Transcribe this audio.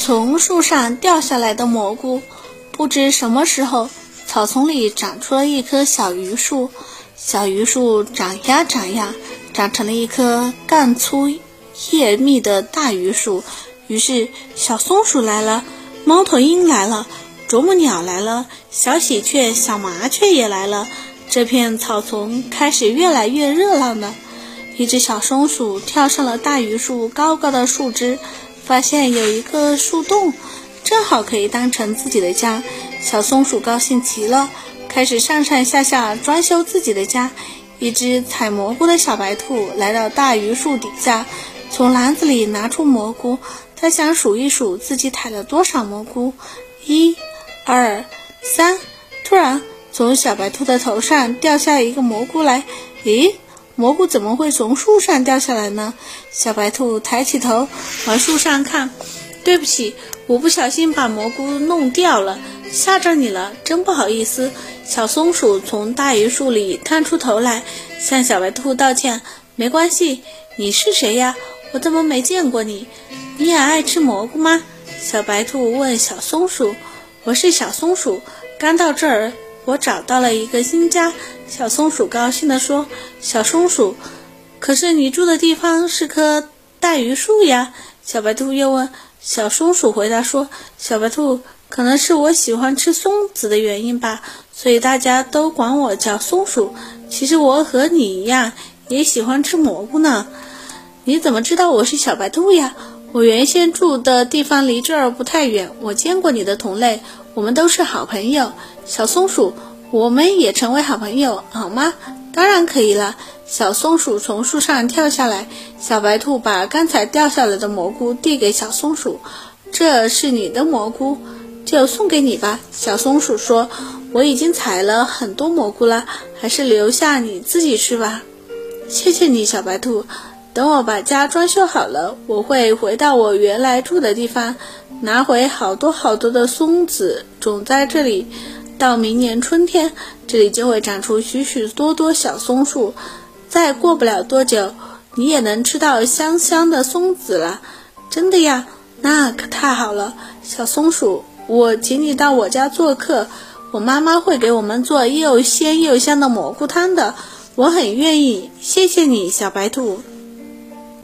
从树上掉下来的蘑菇。不知什么时候，草丛里长出了一棵小榆树。小榆树长呀长呀，长成了一棵干粗叶密的大榆树。于是，小松鼠来了，猫头鹰来了，啄木鸟来了，小喜鹊、小麻雀也来了。这片草丛开始越来越热闹了。一只小松鼠跳上了大榆树高高的树枝。发现有一个树洞，正好可以当成自己的家。小松鼠高兴极了，开始上上下下装修自己的家。一只采蘑菇的小白兔来到大榆树底下，从篮子里拿出蘑菇。它想数一数自己采了多少蘑菇，一、二、三。突然，从小白兔的头上掉下一个蘑菇来。咦？蘑菇怎么会从树上掉下来呢？小白兔抬起头往树上看，对不起，我不小心把蘑菇弄掉了，吓着你了，真不好意思。小松鼠从大榆树里探出头来，向小白兔道歉。没关系，你是谁呀？我怎么没见过你？你也爱吃蘑菇吗？小白兔问小松鼠。我是小松鼠，刚到这儿。我找到了一个新家，小松鼠高兴地说：“小松鼠，可是你住的地方是棵大榆树呀。”小白兔又问。小松鼠回答说：“小白兔，可能是我喜欢吃松子的原因吧，所以大家都管我叫松鼠。其实我和你一样，也喜欢吃蘑菇呢。你怎么知道我是小白兔呀？我原先住的地方离这儿不太远，我见过你的同类，我们都是好朋友。”小松鼠，我们也成为好朋友好吗？当然可以了。小松鼠从树上跳下来，小白兔把刚才掉下来的蘑菇递给小松鼠：“这是你的蘑菇，就送给你吧。”小松鼠说：“我已经采了很多蘑菇了，还是留下你自己吃吧。”谢谢你，小白兔。等我把家装修好了，我会回到我原来住的地方，拿回好多好多的松子，种在这里。到明年春天，这里就会长出许许多多小松树。再过不了多久，你也能吃到香香的松子了。真的呀，那可太好了，小松鼠，我请你到我家做客。我妈妈会给我们做又鲜又香的蘑菇汤的，我很愿意。谢谢你，小白兔。